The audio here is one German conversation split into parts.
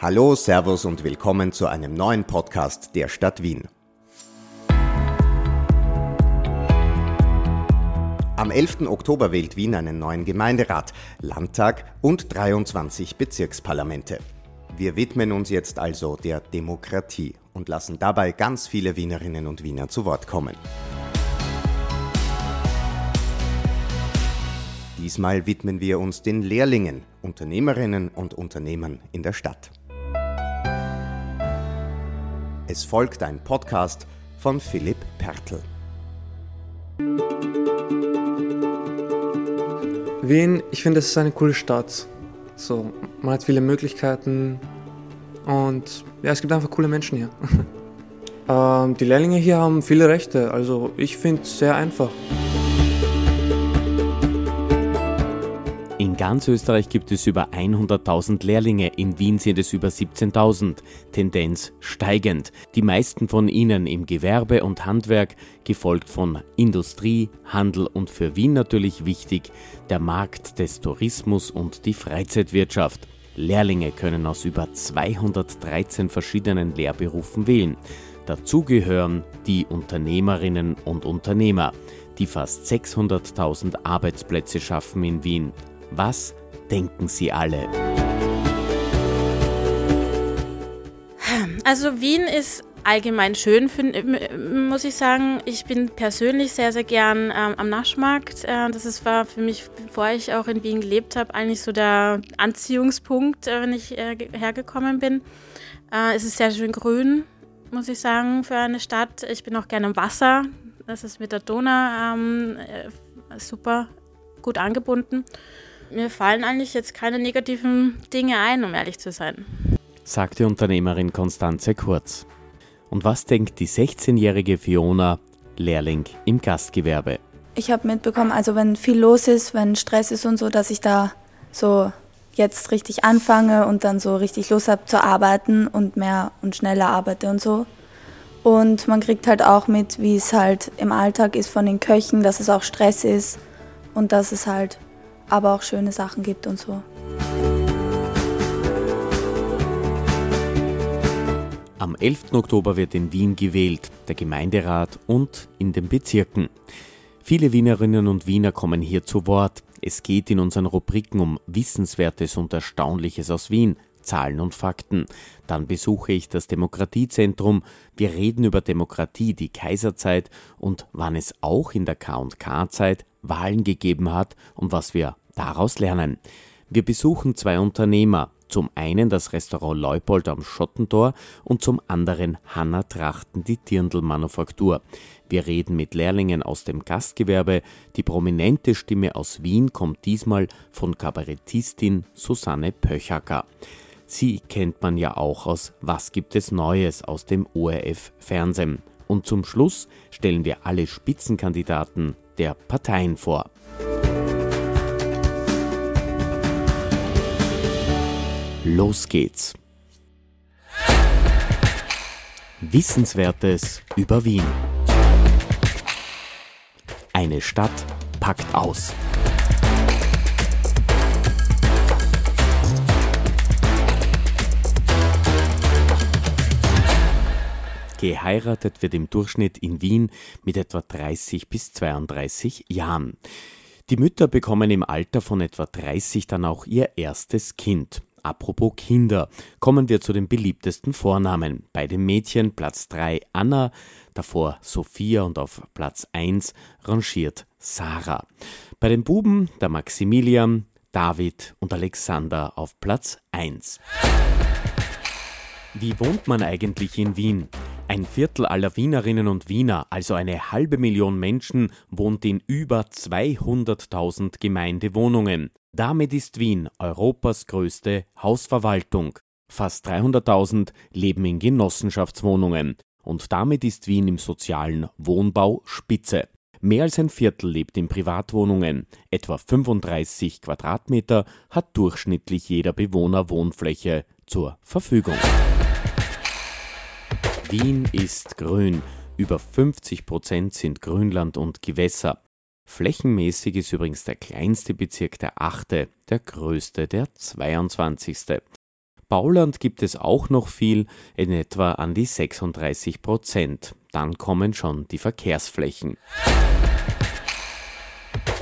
Hallo, Servus und willkommen zu einem neuen Podcast der Stadt Wien. Am 11. Oktober wählt Wien einen neuen Gemeinderat, Landtag und 23 Bezirksparlamente. Wir widmen uns jetzt also der Demokratie und lassen dabei ganz viele Wienerinnen und Wiener zu Wort kommen. Diesmal widmen wir uns den Lehrlingen, Unternehmerinnen und Unternehmern in der Stadt. Es folgt ein Podcast von Philipp Pertl. Wien, ich finde, es ist eine coole Stadt. So, man hat viele Möglichkeiten und ja, es gibt einfach coole Menschen hier. ähm, die Lehrlinge hier haben viele Rechte, also ich finde es sehr einfach. In ganz Österreich gibt es über 100.000 Lehrlinge, in Wien sind es über 17.000, Tendenz steigend. Die meisten von ihnen im Gewerbe und Handwerk, gefolgt von Industrie, Handel und für Wien natürlich wichtig, der Markt des Tourismus und die Freizeitwirtschaft. Lehrlinge können aus über 213 verschiedenen Lehrberufen wählen. Dazu gehören die Unternehmerinnen und Unternehmer, die fast 600.000 Arbeitsplätze schaffen in Wien. Was denken Sie alle? Also Wien ist allgemein schön, find, muss ich sagen. Ich bin persönlich sehr, sehr gern ähm, am Naschmarkt. Äh, das ist, war für mich, bevor ich auch in Wien gelebt habe, eigentlich so der Anziehungspunkt, äh, wenn ich äh, hergekommen bin. Äh, es ist sehr schön grün, muss ich sagen, für eine Stadt. Ich bin auch gerne am Wasser. Das ist mit der Donau ähm, äh, super gut angebunden. Mir fallen eigentlich jetzt keine negativen Dinge ein, um ehrlich zu sein. Sagte Unternehmerin Konstanze Kurz. Und was denkt die 16-jährige Fiona, Lehrling im Gastgewerbe? Ich habe mitbekommen, also wenn viel los ist, wenn Stress ist und so, dass ich da so jetzt richtig anfange und dann so richtig Lust habe zu arbeiten und mehr und schneller arbeite und so. Und man kriegt halt auch mit, wie es halt im Alltag ist von den Köchen, dass es auch Stress ist und dass es halt aber auch schöne Sachen gibt und so. Am 11. Oktober wird in Wien gewählt, der Gemeinderat und in den Bezirken. Viele Wienerinnen und Wiener kommen hier zu Wort. Es geht in unseren Rubriken um Wissenswertes und Erstaunliches aus Wien, Zahlen und Fakten. Dann besuche ich das Demokratiezentrum. Wir reden über Demokratie, die Kaiserzeit und wann es auch in der K&K-Zeit Wahlen gegeben hat und was wir daraus lernen. Wir besuchen zwei Unternehmer, zum einen das Restaurant Leupold am Schottentor und zum anderen Hanna Trachten, die Dirndl-Manufaktur. Wir reden mit Lehrlingen aus dem Gastgewerbe. Die prominente Stimme aus Wien kommt diesmal von Kabarettistin Susanne Pöchacker. Sie kennt man ja auch aus Was gibt es Neues aus dem ORF Fernsehen. Und zum Schluss stellen wir alle Spitzenkandidaten der Parteien vor. Los geht's. Wissenswertes über Wien. Eine Stadt packt aus. Geheiratet wird im Durchschnitt in Wien mit etwa 30 bis 32 Jahren. Die Mütter bekommen im Alter von etwa 30 dann auch ihr erstes Kind. Apropos Kinder, kommen wir zu den beliebtesten Vornamen. Bei den Mädchen Platz 3 Anna, davor Sophia und auf Platz 1 rangiert Sarah. Bei den Buben der Maximilian, David und Alexander auf Platz 1. Wie wohnt man eigentlich in Wien? Ein Viertel aller Wienerinnen und Wiener, also eine halbe Million Menschen, wohnt in über 200.000 Gemeindewohnungen. Damit ist Wien Europas größte Hausverwaltung. Fast 300.000 leben in Genossenschaftswohnungen. Und damit ist Wien im sozialen Wohnbau Spitze. Mehr als ein Viertel lebt in Privatwohnungen. Etwa 35 Quadratmeter hat durchschnittlich jeder Bewohner Wohnfläche zur Verfügung. Wien ist grün. Über 50 Prozent sind Grünland und Gewässer. Flächenmäßig ist übrigens der kleinste Bezirk der achte, der größte der 22. Bauland gibt es auch noch viel, in etwa an die 36 Prozent. Dann kommen schon die Verkehrsflächen.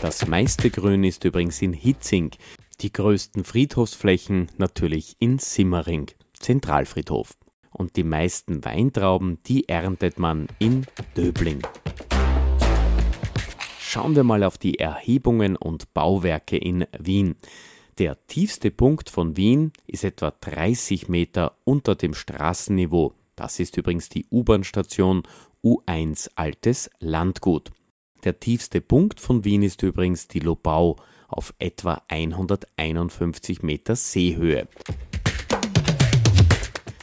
Das meiste Grün ist übrigens in Hitzing. Die größten Friedhofsflächen natürlich in Simmering, Zentralfriedhof. Und die meisten Weintrauben, die erntet man in Döbling. Schauen wir mal auf die Erhebungen und Bauwerke in Wien. Der tiefste Punkt von Wien ist etwa 30 Meter unter dem Straßenniveau. Das ist übrigens die U-Bahn-Station U1 Altes Landgut. Der tiefste Punkt von Wien ist übrigens die Lobau auf etwa 151 Meter Seehöhe.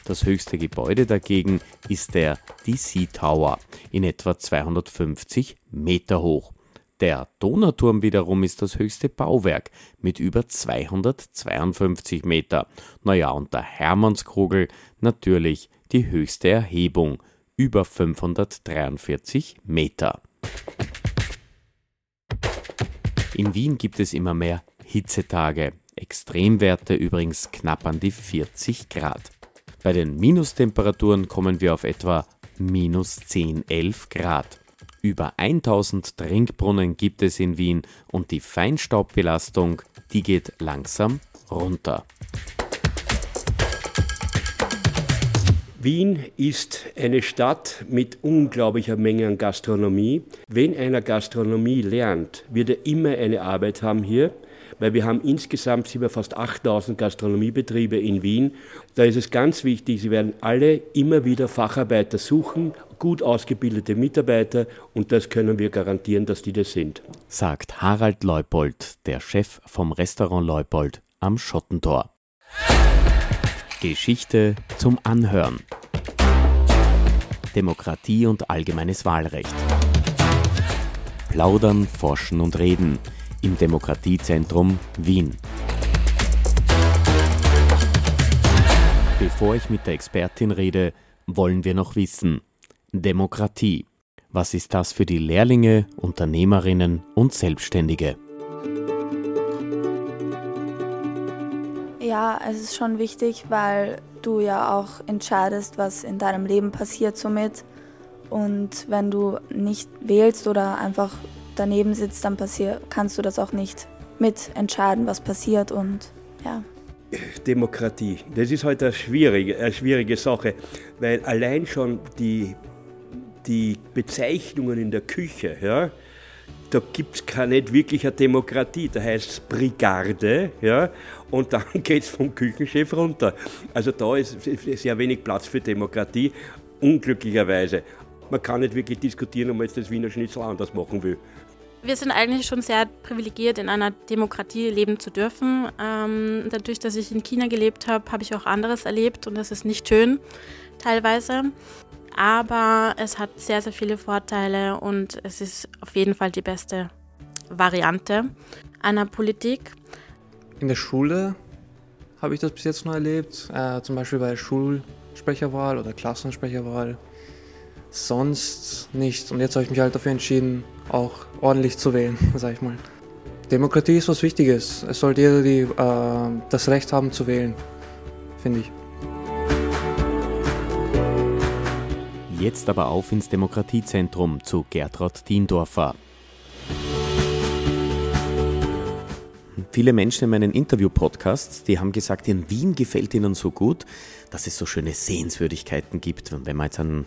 Das höchste Gebäude dagegen ist der DC Tower in etwa 250 Meter hoch. Der Donauturm wiederum ist das höchste Bauwerk mit über 252 Meter. Naja, und der Hermannskogel natürlich die höchste Erhebung, über 543 Meter. In Wien gibt es immer mehr Hitzetage. Extremwerte übrigens knapp an die 40 Grad. Bei den Minustemperaturen kommen wir auf etwa minus 10, 11 Grad. Über 1000 Trinkbrunnen gibt es in Wien und die Feinstaubbelastung, die geht langsam runter. Wien ist eine Stadt mit unglaublicher Menge an Gastronomie. Wenn einer Gastronomie lernt, wird er immer eine Arbeit haben hier, weil wir haben insgesamt sind wir fast 8000 Gastronomiebetriebe in Wien. Da ist es ganz wichtig, sie werden alle immer wieder Facharbeiter suchen, gut ausgebildete Mitarbeiter und das können wir garantieren, dass die das sind. Sagt Harald Leupold, der Chef vom Restaurant Leupold am Schottentor. Geschichte zum Anhören. Demokratie und allgemeines Wahlrecht. Plaudern, forschen und reden im Demokratiezentrum Wien. Bevor ich mit der Expertin rede, wollen wir noch wissen, Demokratie. Was ist das für die Lehrlinge, Unternehmerinnen und Selbstständige? Ja, es ist schon wichtig, weil du ja auch entscheidest, was in deinem Leben passiert somit. Und wenn du nicht wählst oder einfach daneben sitzt, dann kannst du das auch nicht mitentscheiden, was passiert und ja. Demokratie, das ist heute eine schwierige, eine schwierige Sache, weil allein schon die, die Bezeichnungen in der Küche, ja, da gibt es keine wirkliche Demokratie. Da heißt es Brigade, ja, und dann geht es vom Küchenchef runter. Also da ist sehr wenig Platz für Demokratie, unglücklicherweise. Man kann nicht wirklich diskutieren, ob man jetzt das Wiener Schnitzel anders machen will. Wir sind eigentlich schon sehr privilegiert, in einer Demokratie leben zu dürfen. Ähm, dadurch, dass ich in China gelebt habe, habe ich auch anderes erlebt und das ist nicht schön teilweise aber es hat sehr, sehr viele Vorteile und es ist auf jeden Fall die beste Variante einer Politik. In der Schule habe ich das bis jetzt noch erlebt, äh, zum Beispiel bei Schulsprecherwahl oder Klassensprecherwahl. Sonst nichts. Und jetzt habe ich mich halt dafür entschieden, auch ordentlich zu wählen, sag ich mal. Demokratie ist was Wichtiges. Es sollte jeder die, äh, das Recht haben zu wählen, finde ich. Jetzt aber auf ins Demokratiezentrum zu Gertrud Diendorfer. Viele Menschen in meinen Interview-Podcasts, die haben gesagt, in Wien gefällt ihnen so gut, dass es so schöne Sehenswürdigkeiten gibt. wenn man jetzt an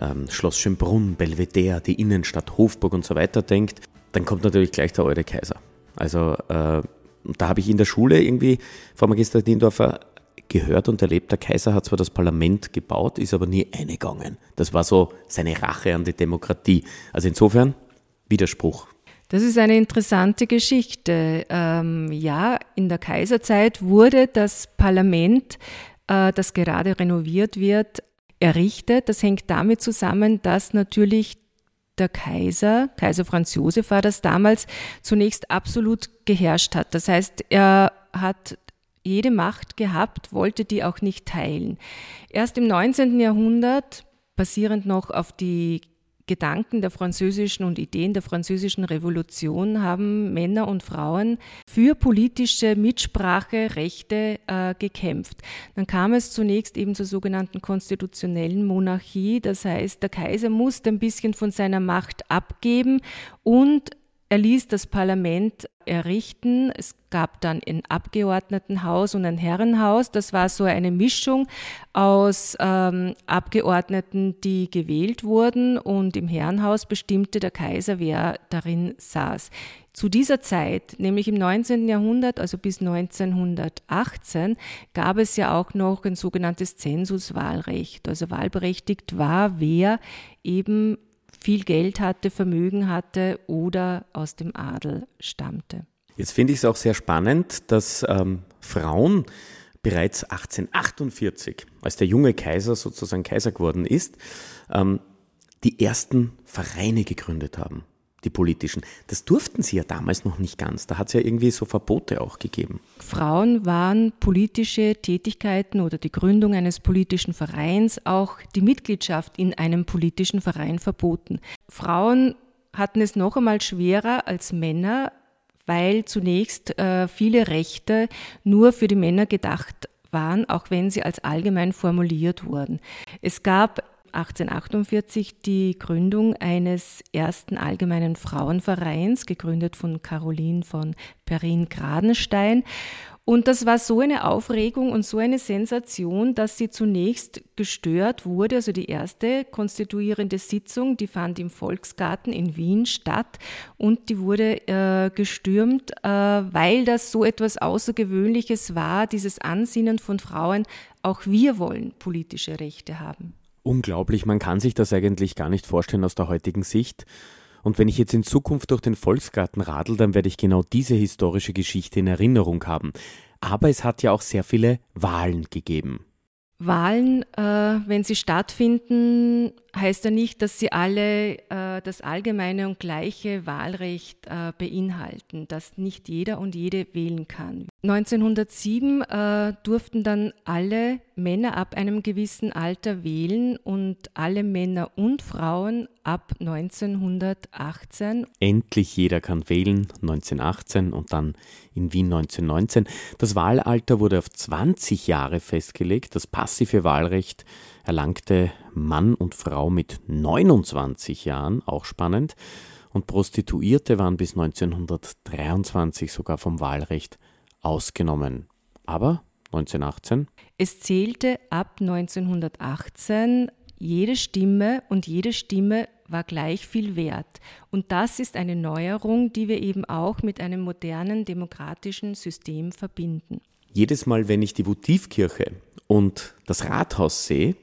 ähm, Schloss Schönbrunn, Belvedere, die Innenstadt Hofburg und so weiter denkt, dann kommt natürlich gleich der alte Kaiser. Also äh, da habe ich in der Schule irgendwie, Frau Magister Diendorfer, gehört und erlebt, der Kaiser hat zwar das Parlament gebaut, ist aber nie eingegangen. Das war so seine Rache an die Demokratie. Also insofern Widerspruch. Das ist eine interessante Geschichte. Ähm, ja, in der Kaiserzeit wurde das Parlament, äh, das gerade renoviert wird, errichtet. Das hängt damit zusammen, dass natürlich der Kaiser, Kaiser Franz Josef war das damals, zunächst absolut geherrscht hat. Das heißt, er hat jede Macht gehabt, wollte die auch nicht teilen. Erst im 19. Jahrhundert, basierend noch auf die Gedanken der französischen und Ideen der französischen Revolution haben Männer und Frauen für politische Mitsprache, Rechte äh, gekämpft. Dann kam es zunächst eben zur sogenannten konstitutionellen Monarchie. Das heißt, der Kaiser musste ein bisschen von seiner Macht abgeben und er ließ das Parlament errichten. Es gab dann ein Abgeordnetenhaus und ein Herrenhaus. Das war so eine Mischung aus ähm, Abgeordneten, die gewählt wurden und im Herrenhaus bestimmte der Kaiser, wer darin saß. Zu dieser Zeit, nämlich im 19. Jahrhundert, also bis 1918, gab es ja auch noch ein sogenanntes Zensuswahlrecht. Also wahlberechtigt war, wer eben viel Geld hatte, Vermögen hatte oder aus dem Adel stammte. Jetzt finde ich es auch sehr spannend, dass ähm, Frauen bereits 1848, als der junge Kaiser sozusagen Kaiser geworden ist, ähm, die ersten Vereine gegründet haben die politischen. Das durften sie ja damals noch nicht ganz. Da hat es ja irgendwie so Verbote auch gegeben. Frauen waren politische Tätigkeiten oder die Gründung eines politischen Vereins, auch die Mitgliedschaft in einem politischen Verein verboten. Frauen hatten es noch einmal schwerer als Männer, weil zunächst äh, viele Rechte nur für die Männer gedacht waren, auch wenn sie als allgemein formuliert wurden. Es gab 1848 die Gründung eines ersten allgemeinen Frauenvereins, gegründet von Caroline von Perrin-Gradenstein. Und das war so eine Aufregung und so eine Sensation, dass sie zunächst gestört wurde. Also die erste konstituierende Sitzung, die fand im Volksgarten in Wien statt und die wurde äh, gestürmt, äh, weil das so etwas Außergewöhnliches war, dieses Ansinnen von Frauen, auch wir wollen politische Rechte haben. Unglaublich, man kann sich das eigentlich gar nicht vorstellen aus der heutigen Sicht. Und wenn ich jetzt in Zukunft durch den Volksgarten radel, dann werde ich genau diese historische Geschichte in Erinnerung haben. Aber es hat ja auch sehr viele Wahlen gegeben. Wahlen, äh, wenn sie stattfinden, heißt ja nicht, dass sie alle äh, das allgemeine und gleiche Wahlrecht äh, beinhalten, dass nicht jeder und jede wählen kann. 1907 äh, durften dann alle Männer ab einem gewissen Alter wählen und alle Männer und Frauen ab 1918. Endlich jeder kann wählen, 1918 und dann in Wien 1919. Das Wahlalter wurde auf 20 Jahre festgelegt. Das passive Wahlrecht erlangte Mann und Frau mit 29 Jahren, auch spannend, und Prostituierte waren bis 1923 sogar vom Wahlrecht ausgenommen. Aber 1918? Es zählte ab 1918 jede Stimme und jede Stimme war gleich viel wert. Und das ist eine Neuerung, die wir eben auch mit einem modernen demokratischen System verbinden. Jedes Mal, wenn ich die Votivkirche und das Rathaus sehe,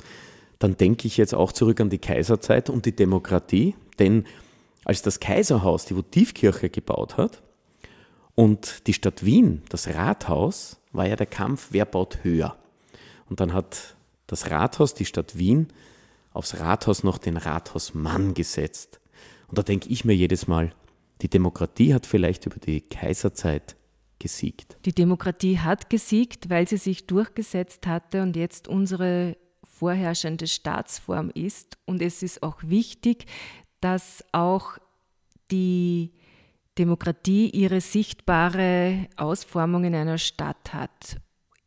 dann denke ich jetzt auch zurück an die Kaiserzeit und die Demokratie, denn als das Kaiserhaus die Votivkirche gebaut hat und die Stadt Wien das Rathaus, war ja der Kampf, wer baut höher. Und dann hat das Rathaus, die Stadt Wien, aufs Rathaus noch den Rathausmann gesetzt. Und da denke ich mir jedes Mal, die Demokratie hat vielleicht über die Kaiserzeit gesiegt. Die Demokratie hat gesiegt, weil sie sich durchgesetzt hatte und jetzt unsere vorherrschende Staatsform ist. Und es ist auch wichtig, dass auch die Demokratie ihre sichtbare Ausformung in einer Stadt hat.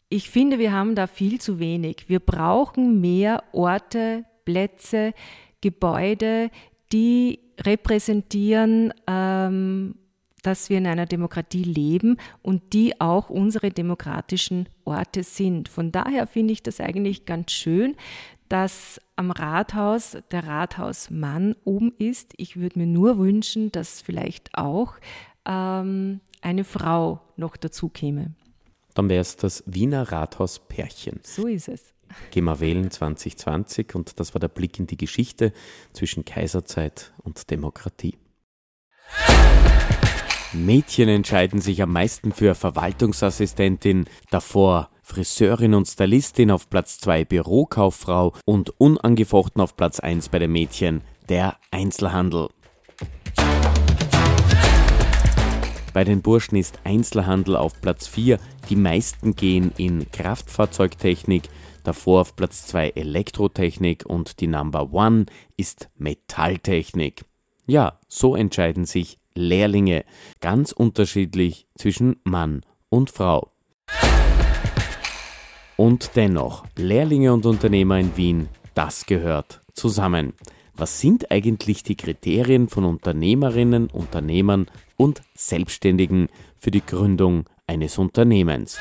Ich finde, wir haben da viel zu wenig. Wir brauchen mehr Orte, Plätze, Gebäude, die repräsentieren ähm, dass wir in einer Demokratie leben und die auch unsere demokratischen Orte sind. Von daher finde ich das eigentlich ganz schön, dass am Rathaus der Rathausmann oben ist. Ich würde mir nur wünschen, dass vielleicht auch ähm, eine Frau noch dazu käme. Dann wäre es das Wiener Rathaus-Pärchen. So ist es. Gehen wir wählen 2020 und das war der Blick in die Geschichte zwischen Kaiserzeit und Demokratie. Mädchen entscheiden sich am meisten für Verwaltungsassistentin, davor Friseurin und Stylistin auf Platz 2 Bürokauffrau und unangefochten auf Platz 1 bei den Mädchen der Einzelhandel. Bei den Burschen ist Einzelhandel auf Platz 4, die meisten gehen in Kraftfahrzeugtechnik, Davor auf Platz 2 Elektrotechnik und die Number One ist Metalltechnik. Ja, so entscheiden sich Lehrlinge, ganz unterschiedlich zwischen Mann und Frau. Und dennoch, Lehrlinge und Unternehmer in Wien, das gehört zusammen. Was sind eigentlich die Kriterien von Unternehmerinnen, Unternehmern und Selbstständigen für die Gründung eines Unternehmens?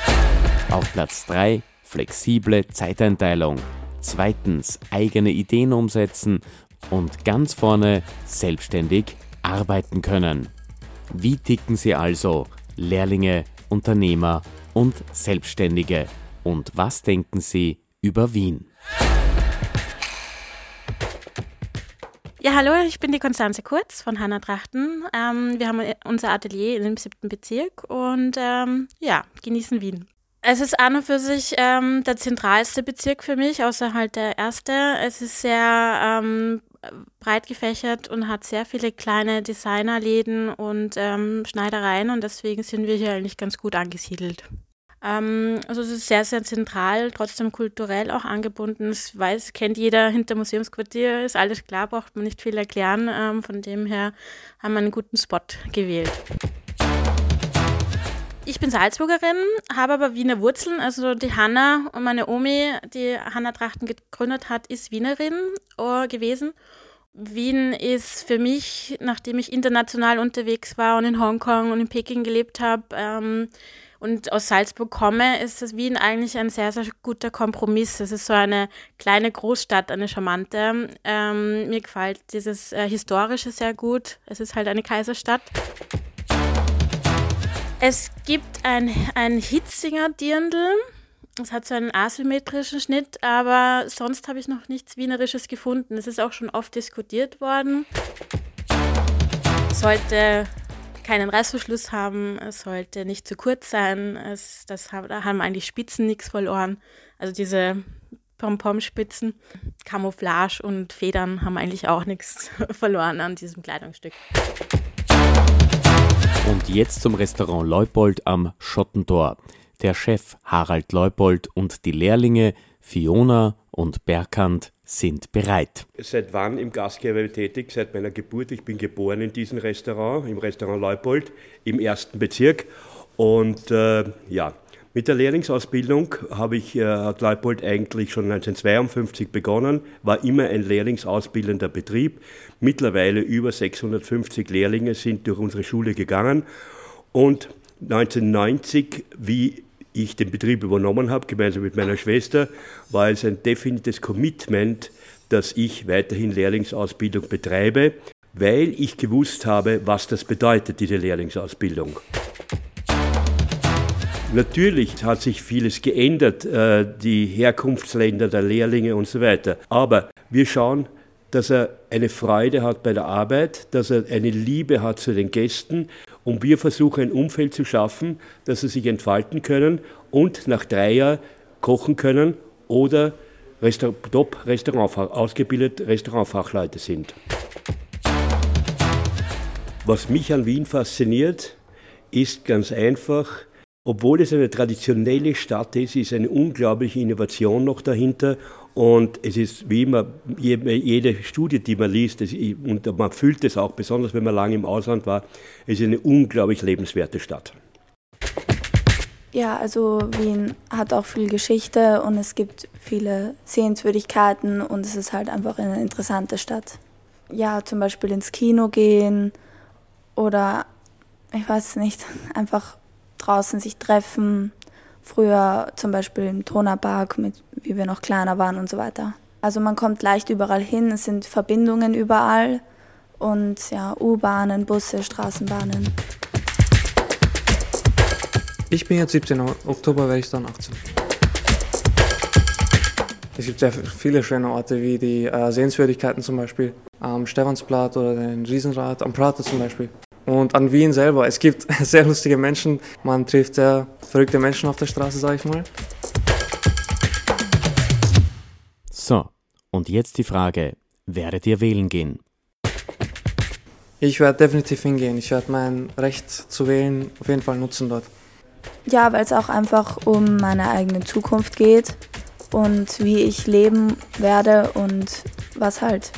Auf Platz 3 flexible Zeiteinteilung. Zweitens eigene Ideen umsetzen und ganz vorne selbstständig arbeiten können. Wie ticken Sie also, Lehrlinge, Unternehmer und Selbstständige? Und was denken Sie über Wien? Ja, hallo, ich bin die Konstanze Kurz von Hanna Trachten. Ähm, wir haben unser Atelier dem siebten Bezirk und ähm, ja, genießen Wien. Es ist an und für sich ähm, der zentralste Bezirk für mich, außer halt der erste. Es ist sehr ähm, breit gefächert und hat sehr viele kleine Designerläden und ähm, Schneidereien und deswegen sind wir hier eigentlich ganz gut angesiedelt. Ähm, also es ist sehr, sehr zentral, trotzdem kulturell auch angebunden. Das weiß, kennt jeder hinter Museumsquartier, ist alles klar, braucht man nicht viel erklären. Ähm, von dem her haben wir einen guten Spot gewählt. Ich bin Salzburgerin, habe aber Wiener Wurzeln. Also die Hanna und meine Omi, die Hanna Trachten gegründet hat, ist Wienerin uh, gewesen. Wien ist für mich, nachdem ich international unterwegs war und in Hongkong und in Peking gelebt habe, ähm, und aus Salzburg komme, ist das Wien eigentlich ein sehr, sehr guter Kompromiss. Es ist so eine kleine Großstadt, eine charmante. Ähm, mir gefällt dieses äh, Historische sehr gut. Es ist halt eine Kaiserstadt. Es gibt ein, ein Hitzinger Dirndl. Es hat so einen asymmetrischen Schnitt, aber sonst habe ich noch nichts Wienerisches gefunden. Es ist auch schon oft diskutiert worden. Sollte keinen Reißverschluss haben, es sollte nicht zu kurz sein. Es, das, da haben eigentlich Spitzen nichts verloren. Also diese Pompomspitzen, Camouflage und Federn haben eigentlich auch nichts verloren an diesem Kleidungsstück. Und jetzt zum Restaurant Leupold am Schottentor. Der Chef Harald Leupold und die Lehrlinge Fiona und Berkant sind bereit. Seit wann im Gastgewerbe tätig? Seit meiner Geburt. Ich bin geboren in diesem Restaurant, im Restaurant Leupold im ersten Bezirk. Und äh, ja, mit der Lehrlingsausbildung habe ich, äh, hat Leupold eigentlich schon 1952 begonnen, war immer ein lehrlingsausbildender Betrieb. Mittlerweile über 650 Lehrlinge sind durch unsere Schule gegangen. Und 1990, wie ich den Betrieb übernommen habe, gemeinsam mit meiner Schwester, war es ein definitives Commitment, dass ich weiterhin Lehrlingsausbildung betreibe, weil ich gewusst habe, was das bedeutet, diese Lehrlingsausbildung. Natürlich hat sich vieles geändert, äh, die Herkunftsländer der Lehrlinge und so weiter. Aber wir schauen, dass er eine Freude hat bei der Arbeit, dass er eine Liebe hat zu den Gästen und wir versuchen ein Umfeld zu schaffen, dass sie sich entfalten können und nach drei Jahren kochen können oder Restaur top Restaurant, ausgebildet Restaurantfachleute sind. Was mich an Wien fasziniert, ist ganz einfach, obwohl es eine traditionelle Stadt ist, ist eine unglaubliche Innovation noch dahinter und es ist wie immer, jede Studie, die man liest, und man fühlt es auch, besonders wenn man lange im Ausland war, ist eine unglaublich lebenswerte Stadt. Ja, also Wien hat auch viel Geschichte und es gibt viele Sehenswürdigkeiten und es ist halt einfach eine interessante Stadt. Ja, zum Beispiel ins Kino gehen oder ich weiß nicht, einfach draußen sich treffen, Früher zum Beispiel im Tonerpark, mit, wie wir noch kleiner waren und so weiter. Also man kommt leicht überall hin, es sind Verbindungen überall und ja, U-Bahnen, Busse, Straßenbahnen. Ich bin jetzt 17, Oktober werde ich dann 18. Es gibt sehr viele schöne Orte wie die äh, Sehenswürdigkeiten zum Beispiel am Stephansblatt oder den Riesenrad, am Prater zum Beispiel und an Wien selber. Es gibt sehr lustige Menschen, man trifft sehr verrückte Menschen auf der Straße, sage ich mal. So, und jetzt die Frage, werdet ihr wählen gehen? Ich werde definitiv hingehen. Ich werde mein Recht zu wählen auf jeden Fall nutzen dort. Ja, weil es auch einfach um meine eigene Zukunft geht und wie ich leben werde und was halt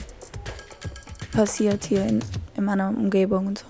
passiert hier in, in meiner Umgebung und so.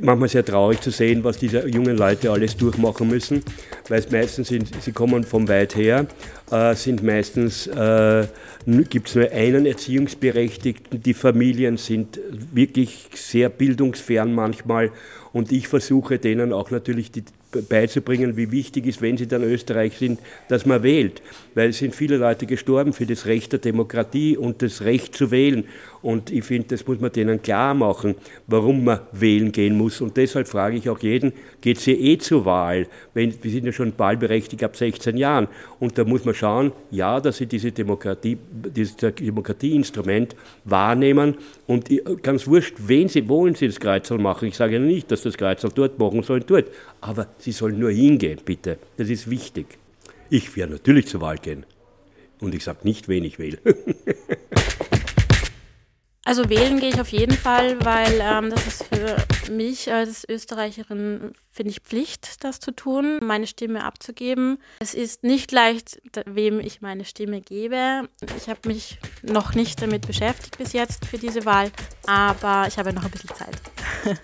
Manchmal sehr traurig zu sehen, was diese jungen Leute alles durchmachen müssen, weil es meistens sind, sie kommen von weit her, äh, sind meistens, äh, gibt es nur einen Erziehungsberechtigten, die Familien sind wirklich sehr bildungsfern manchmal und ich versuche denen auch natürlich die beizubringen, wie wichtig ist, wenn sie dann Österreich sind, dass man wählt. Weil es sind viele Leute gestorben für das Recht der Demokratie und das Recht zu wählen. Und ich finde, das muss man denen klar machen, warum man wählen gehen muss. Und deshalb frage ich auch jeden, geht es hier eh zur Wahl? Wenn, wir sind ja schon wahlberechtigt ab 16 Jahren. Und da muss man schauen, ja, dass sie diese Demokratie, dieses Demokratieinstrument wahrnehmen. Und ganz wurscht, wen sie wollen, sie das Kreuzel machen. Ich sage ja nicht, dass das Kreuzel dort machen sollen, dort. Aber sie sollen nur hingehen, bitte. Das ist wichtig. Ich werde natürlich zur Wahl gehen. Und ich sage nicht, wen ich wähle. Also wählen gehe ich auf jeden Fall, weil ähm, das ist für mich als Österreicherin, finde ich, Pflicht, das zu tun, meine Stimme abzugeben. Es ist nicht leicht, wem ich meine Stimme gebe. Ich habe mich noch nicht damit beschäftigt bis jetzt für diese Wahl, aber ich habe noch ein bisschen Zeit.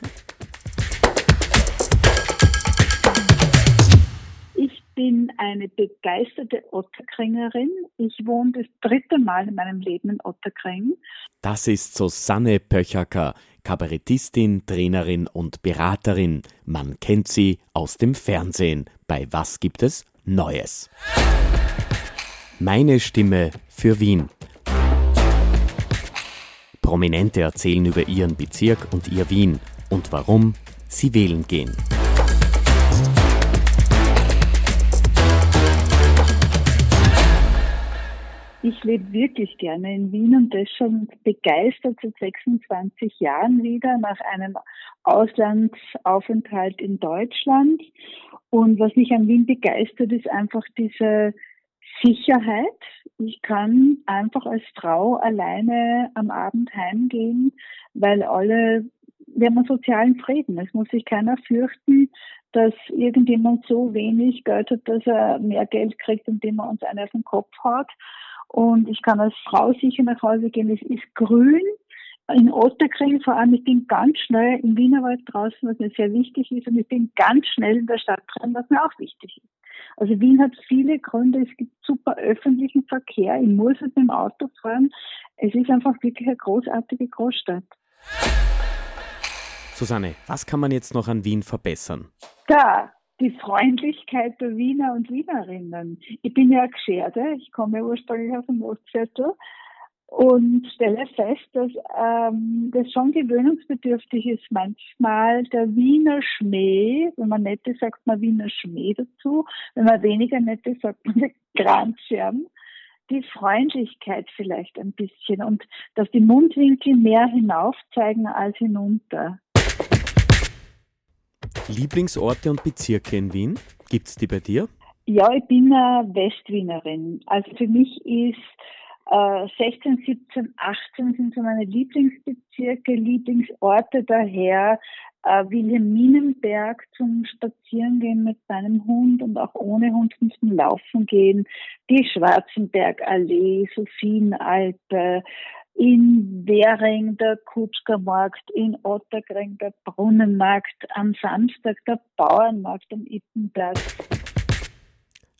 bin eine begeisterte Otterkringerin. Ich wohne das dritte Mal in meinem Leben in Otterkring. Das ist Susanne Pöchacker, Kabarettistin, Trainerin und Beraterin. Man kennt sie aus dem Fernsehen. Bei Was gibt es Neues? Meine Stimme für Wien. Prominente erzählen über ihren Bezirk und ihr Wien und warum sie wählen gehen. Ich lebe wirklich gerne in Wien und das schon begeistert seit 26 Jahren wieder nach einem Auslandsaufenthalt in Deutschland. Und was mich an Wien begeistert, ist einfach diese Sicherheit. Ich kann einfach als Frau alleine am Abend heimgehen, weil alle, wir haben einen sozialen Frieden. Es muss sich keiner fürchten, dass irgendjemand so wenig Geld hat, dass er mehr Geld kriegt, indem er uns einen auf den Kopf haut. Und ich kann als Frau sicher nach Hause gehen. Es ist grün. In Otterkring vor allem, ich bin ganz schnell im Wienerwald draußen, was mir sehr wichtig ist. Und ich bin ganz schnell in der Stadt drin, was mir auch wichtig ist. Also Wien hat viele Gründe. Es gibt super öffentlichen Verkehr. Ich muss mit dem Auto fahren. Es ist einfach wirklich eine großartige Großstadt. Susanne, was kann man jetzt noch an Wien verbessern? Da, die Freundlichkeit der Wiener und Wienerinnen. Ich bin ja Gscherde, ich komme ursprünglich aus dem Ostviertel und stelle fest, dass ähm, das schon gewöhnungsbedürftig ist manchmal der Wiener Schmäh, wenn man nette sagt man Wiener Schmäh dazu, wenn man weniger nette sagt man Grandscherben, die Freundlichkeit vielleicht ein bisschen und dass die Mundwinkel mehr hinauf zeigen als hinunter. Lieblingsorte und Bezirke in Wien? Gibt es die bei dir? Ja, ich bin eine Westwienerin. Also für mich ist äh, 16, 17, 18 sind so meine Lieblingsbezirke, Lieblingsorte daher. Äh, Wilhelminenberg zum Spazierengehen mit meinem Hund und auch ohne Hund zum Laufen gehen. Die Schwarzenbergallee, Sophienalpe, in Währing der Kutschkermarkt, in Otterkring der Brunnenmarkt, am Samstag der Bauernmarkt am Ippenplatz.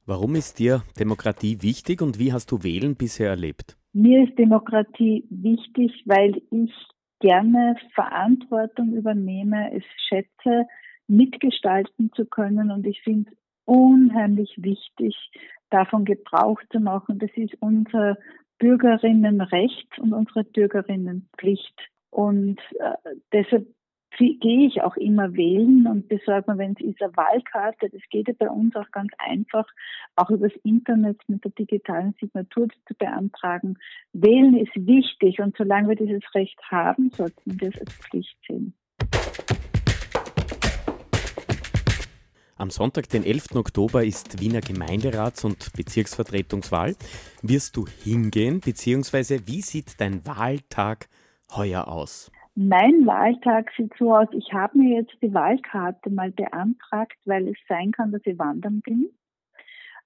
Warum ist dir Demokratie wichtig und wie hast du Wählen bisher erlebt? Mir ist Demokratie wichtig, weil ich gerne Verantwortung übernehme, es schätze, mitgestalten zu können und ich finde es unheimlich wichtig, davon Gebrauch zu machen. Das ist unser Bürgerinnenrecht und unsere Bürgerinnenpflicht. Und äh, deshalb gehe ich auch immer wählen und besorge mir, wenn es ist, eine Wahlkarte, das geht ja bei uns auch ganz einfach, auch übers Internet mit der digitalen Signatur zu beantragen. Wählen ist wichtig und solange wir dieses Recht haben, sollten wir es als Pflicht sehen. Am Sonntag, den 11. Oktober, ist Wiener Gemeinderats- und Bezirksvertretungswahl. Wirst du hingehen, beziehungsweise wie sieht dein Wahltag heuer aus? Mein Wahltag sieht so aus, ich habe mir jetzt die Wahlkarte mal beantragt, weil es sein kann, dass ich wandern bin.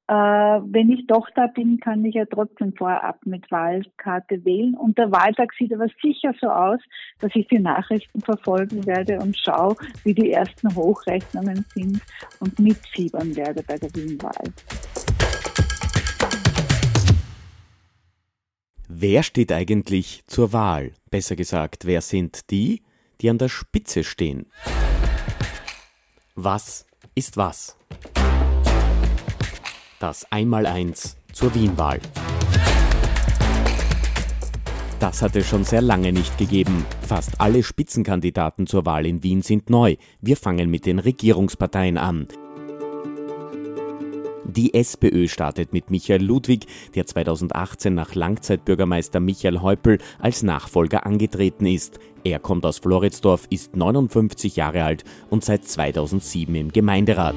Äh, wenn ich doch da bin, kann ich ja trotzdem vorab mit Wahlkarte wählen. Und der Wahltag sieht aber sicher so aus, dass ich die Nachrichten verfolgen werde und schaue, wie die ersten Hochrechnungen sind und mitfiebern werde bei der Wien-Wahl. Wer steht eigentlich zur Wahl? Besser gesagt, wer sind die, die an der Spitze stehen? Was ist was? Das Einmaleins zur Wienwahl. Das hat es schon sehr lange nicht gegeben. Fast alle Spitzenkandidaten zur Wahl in Wien sind neu. Wir fangen mit den Regierungsparteien an. Die SPÖ startet mit Michael Ludwig, der 2018 nach Langzeitbürgermeister Michael Häupl als Nachfolger angetreten ist. Er kommt aus Floridsdorf, ist 59 Jahre alt und seit 2007 im Gemeinderat.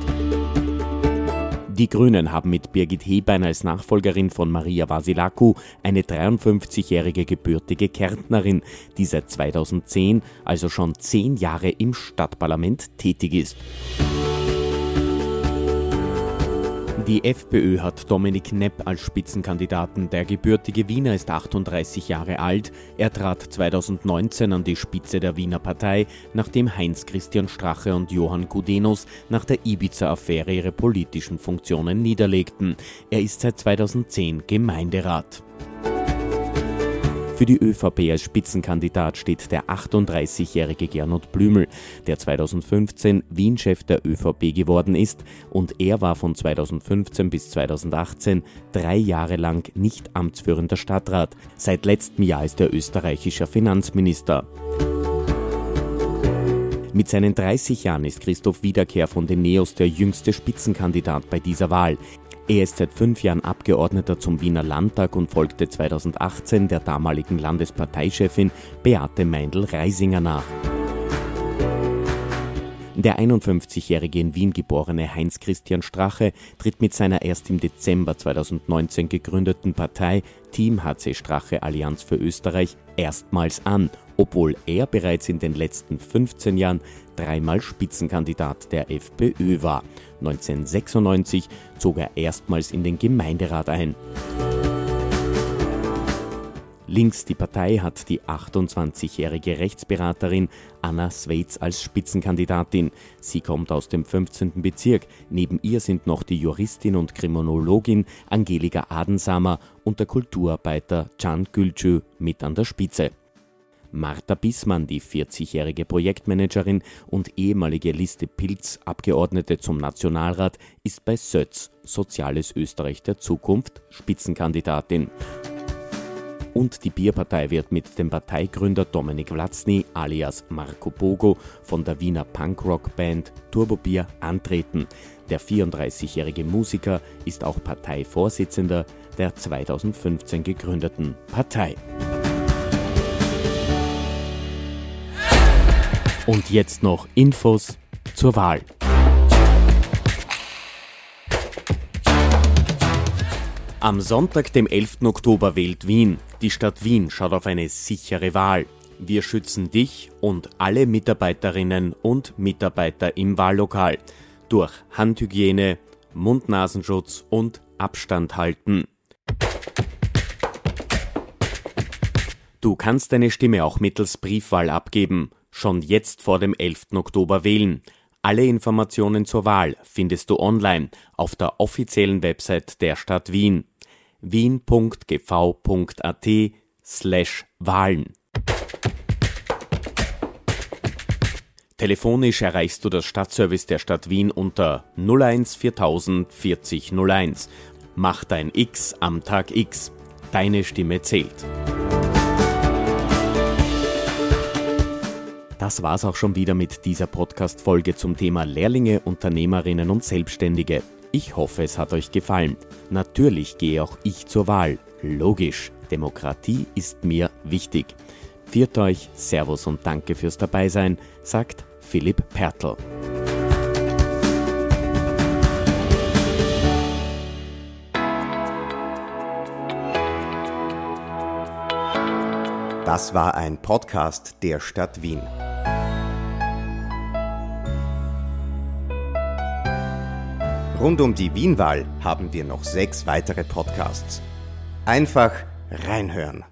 Die Grünen haben mit Birgit Hebein als Nachfolgerin von Maria Vasilaku eine 53-jährige gebürtige Kärntnerin, die seit 2010, also schon zehn Jahre im Stadtparlament tätig ist. Die FPÖ hat Dominik Nepp als Spitzenkandidaten. Der gebürtige Wiener ist 38 Jahre alt. Er trat 2019 an die Spitze der Wiener Partei, nachdem Heinz-Christian Strache und Johann Gudenus nach der Ibiza-Affäre ihre politischen Funktionen niederlegten. Er ist seit 2010 Gemeinderat. Für die ÖVP als Spitzenkandidat steht der 38-jährige Gernot Blümel, der 2015 Wien-Chef der ÖVP geworden ist und er war von 2015 bis 2018 drei Jahre lang nicht amtsführender Stadtrat. Seit letztem Jahr ist er österreichischer Finanzminister. Mit seinen 30 Jahren ist Christoph Wiederkehr von den Neos der jüngste Spitzenkandidat bei dieser Wahl. Er ist seit fünf Jahren Abgeordneter zum Wiener Landtag und folgte 2018 der damaligen Landesparteichefin Beate Meindl-Reisinger nach. Der 51-jährige in Wien geborene Heinz-Christian Strache tritt mit seiner erst im Dezember 2019 gegründeten Partei Team HC Strache Allianz für Österreich erstmals an, obwohl er bereits in den letzten 15 Jahren dreimal Spitzenkandidat der FPÖ war. 1996 zog er erstmals in den Gemeinderat ein. Links die Partei hat die 28-jährige Rechtsberaterin Anna Sveits als Spitzenkandidatin. Sie kommt aus dem 15. Bezirk. Neben ihr sind noch die Juristin und Kriminologin Angelika Adensamer und der Kulturarbeiter Can Gülcü mit an der Spitze. Martha Bissmann, die 40-jährige Projektmanagerin und ehemalige Liste Pilz Abgeordnete zum Nationalrat, ist bei SÖTZ, Soziales Österreich der Zukunft, Spitzenkandidatin. Und die Bierpartei wird mit dem Parteigründer Dominik Vlatzny alias Marco Bogo von der Wiener Punkrock-Band Turbo Bier antreten. Der 34-jährige Musiker ist auch Parteivorsitzender der 2015 gegründeten Partei. Und jetzt noch Infos zur Wahl. Am Sonntag, dem 11. Oktober, wählt Wien. Die Stadt Wien schaut auf eine sichere Wahl. Wir schützen dich und alle Mitarbeiterinnen und Mitarbeiter im Wahllokal durch Handhygiene, Mund-Nasenschutz und Abstand halten. Du kannst deine Stimme auch mittels Briefwahl abgeben schon jetzt vor dem 11. Oktober wählen. Alle Informationen zur Wahl findest du online auf der offiziellen Website der Stadt Wien wien.gv.at slash Wahlen. Telefonisch erreichst du das Stadtservice der Stadt Wien unter 01 4000 40 01. Mach dein X am Tag X. Deine Stimme zählt. Das war's auch schon wieder mit dieser Podcast-Folge zum Thema Lehrlinge, Unternehmerinnen und Selbstständige. Ich hoffe, es hat euch gefallen. Natürlich gehe auch ich zur Wahl. Logisch, Demokratie ist mir wichtig. Viert euch, Servus und danke fürs Dabeisein, sagt Philipp Pertl. Das war ein Podcast der Stadt Wien. Rund um die Wienwahl haben wir noch sechs weitere Podcasts. Einfach reinhören.